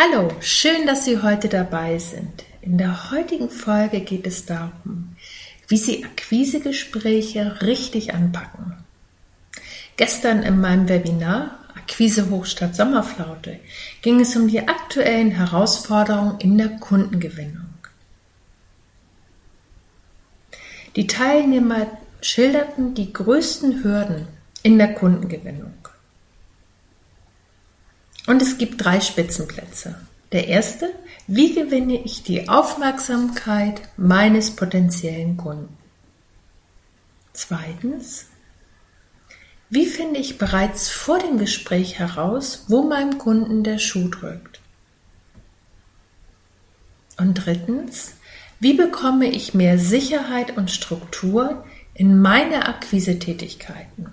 Hallo, schön, dass Sie heute dabei sind. In der heutigen Folge geht es darum, wie Sie Akquisegespräche richtig anpacken. Gestern in meinem Webinar Akquise Hochstadt Sommerflaute ging es um die aktuellen Herausforderungen in der Kundengewinnung. Die Teilnehmer schilderten die größten Hürden in der Kundengewinnung. Und es gibt drei Spitzenplätze. Der erste, wie gewinne ich die Aufmerksamkeit meines potenziellen Kunden? Zweitens, wie finde ich bereits vor dem Gespräch heraus, wo meinem Kunden der Schuh drückt? Und drittens, wie bekomme ich mehr Sicherheit und Struktur in meine Akquisetätigkeiten?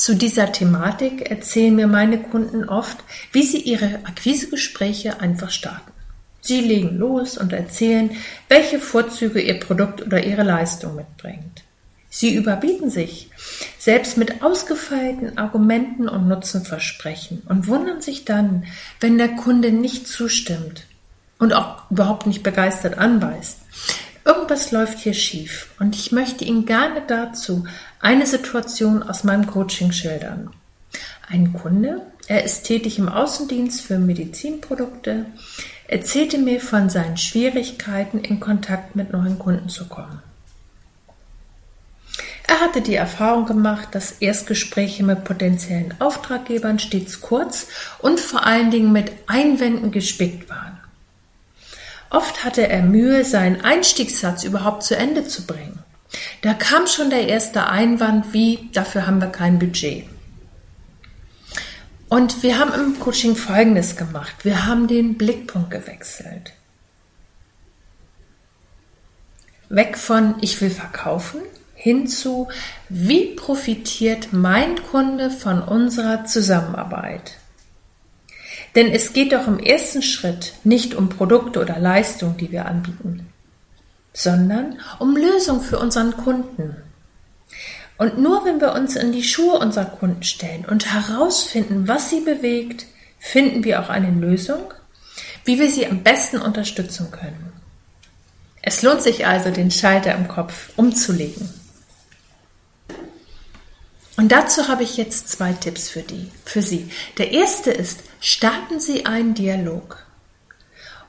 Zu dieser Thematik erzählen mir meine Kunden oft, wie sie ihre Akquisegespräche einfach starten. Sie legen los und erzählen, welche Vorzüge ihr Produkt oder ihre Leistung mitbringt. Sie überbieten sich, selbst mit ausgefeilten Argumenten und Nutzenversprechen und wundern sich dann, wenn der Kunde nicht zustimmt und auch überhaupt nicht begeistert anweist. Irgendwas läuft hier schief und ich möchte Ihnen gerne dazu eine Situation aus meinem Coaching schildern. Ein Kunde, er ist tätig im Außendienst für Medizinprodukte, erzählte mir von seinen Schwierigkeiten, in Kontakt mit neuen Kunden zu kommen. Er hatte die Erfahrung gemacht, dass Erstgespräche mit potenziellen Auftraggebern stets kurz und vor allen Dingen mit Einwänden gespickt waren. Oft hatte er Mühe, seinen Einstiegssatz überhaupt zu Ende zu bringen. Da kam schon der erste Einwand wie, dafür haben wir kein Budget. Und wir haben im Coaching Folgendes gemacht. Wir haben den Blickpunkt gewechselt. Weg von ich will verkaufen hin zu wie profitiert mein Kunde von unserer Zusammenarbeit. Denn es geht doch im ersten Schritt nicht um Produkte oder Leistungen, die wir anbieten, sondern um Lösungen für unseren Kunden. Und nur wenn wir uns in die Schuhe unserer Kunden stellen und herausfinden, was sie bewegt, finden wir auch eine Lösung, wie wir sie am besten unterstützen können. Es lohnt sich also, den Schalter im Kopf umzulegen. Und dazu habe ich jetzt zwei Tipps für, die, für Sie. Der erste ist, starten Sie einen Dialog.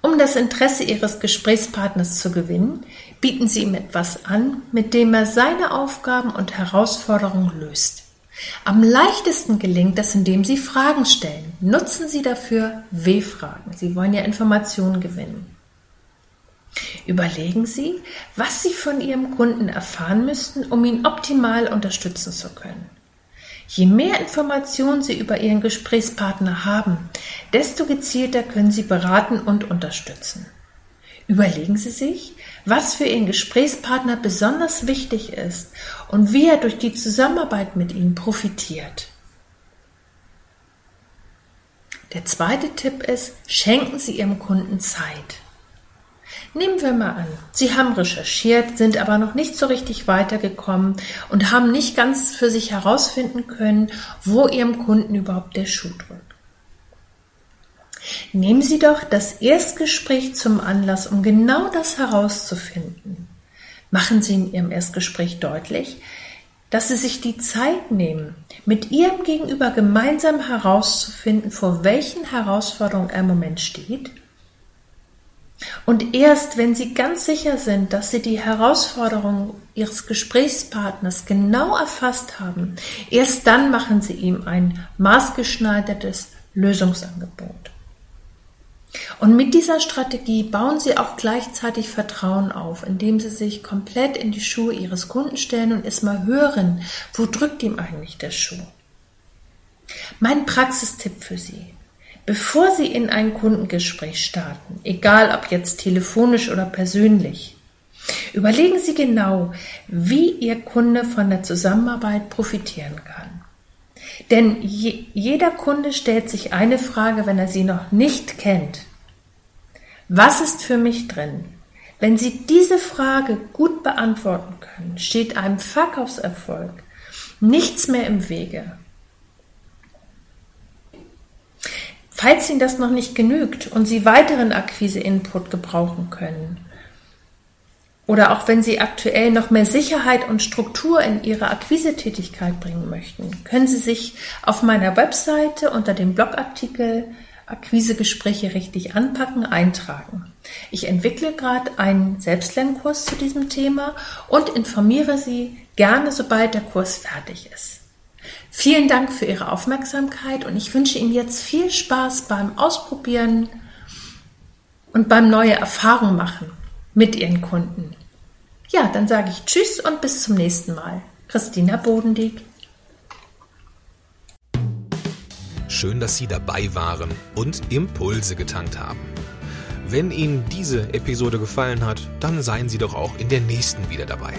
Um das Interesse Ihres Gesprächspartners zu gewinnen, bieten Sie ihm etwas an, mit dem er seine Aufgaben und Herausforderungen löst. Am leichtesten gelingt das, indem Sie Fragen stellen. Nutzen Sie dafür W-Fragen. Sie wollen ja Informationen gewinnen. Überlegen Sie, was Sie von Ihrem Kunden erfahren müssten, um ihn optimal unterstützen zu können. Je mehr Informationen Sie über Ihren Gesprächspartner haben, desto gezielter können Sie beraten und unterstützen. Überlegen Sie sich, was für Ihren Gesprächspartner besonders wichtig ist und wie er durch die Zusammenarbeit mit Ihnen profitiert. Der zweite Tipp ist, schenken Sie Ihrem Kunden Zeit. Nehmen wir mal an, Sie haben recherchiert, sind aber noch nicht so richtig weitergekommen und haben nicht ganz für sich herausfinden können, wo Ihrem Kunden überhaupt der Schuh drückt. Nehmen Sie doch das Erstgespräch zum Anlass, um genau das herauszufinden. Machen Sie in Ihrem Erstgespräch deutlich, dass Sie sich die Zeit nehmen, mit Ihrem Gegenüber gemeinsam herauszufinden, vor welchen Herausforderungen er im Moment steht und erst wenn Sie ganz sicher sind, dass Sie die Herausforderungen Ihres Gesprächspartners genau erfasst haben, erst dann machen Sie ihm ein maßgeschneidertes Lösungsangebot. Und mit dieser Strategie bauen Sie auch gleichzeitig Vertrauen auf, indem Sie sich komplett in die Schuhe Ihres Kunden stellen und erstmal hören, wo drückt ihm eigentlich der Schuh. Mein Praxistipp für Sie. Bevor Sie in ein Kundengespräch starten, egal ob jetzt telefonisch oder persönlich, überlegen Sie genau, wie Ihr Kunde von der Zusammenarbeit profitieren kann. Denn je, jeder Kunde stellt sich eine Frage, wenn er sie noch nicht kennt. Was ist für mich drin? Wenn Sie diese Frage gut beantworten können, steht einem Verkaufserfolg nichts mehr im Wege. Falls Ihnen das noch nicht genügt und Sie weiteren Akquise-Input gebrauchen können, oder auch wenn Sie aktuell noch mehr Sicherheit und Struktur in Ihre Akquisetätigkeit bringen möchten, können Sie sich auf meiner Webseite unter dem Blogartikel Akquisegespräche richtig anpacken, eintragen. Ich entwickle gerade einen Selbstlernkurs zu diesem Thema und informiere Sie gerne, sobald der Kurs fertig ist. Vielen Dank für Ihre Aufmerksamkeit und ich wünsche Ihnen jetzt viel Spaß beim Ausprobieren und beim neue Erfahrungen machen mit Ihren Kunden. Ja, dann sage ich Tschüss und bis zum nächsten Mal. Christina Bodendieck. Schön, dass Sie dabei waren und Impulse getankt haben. Wenn Ihnen diese Episode gefallen hat, dann seien Sie doch auch in der nächsten wieder dabei.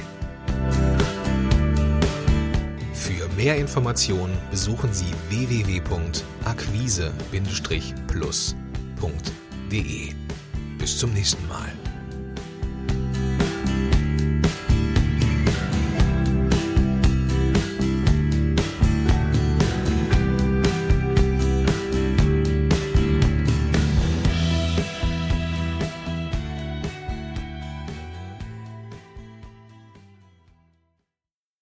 Mehr Informationen besuchen Sie www.akquise-plus.de. Bis zum nächsten Mal.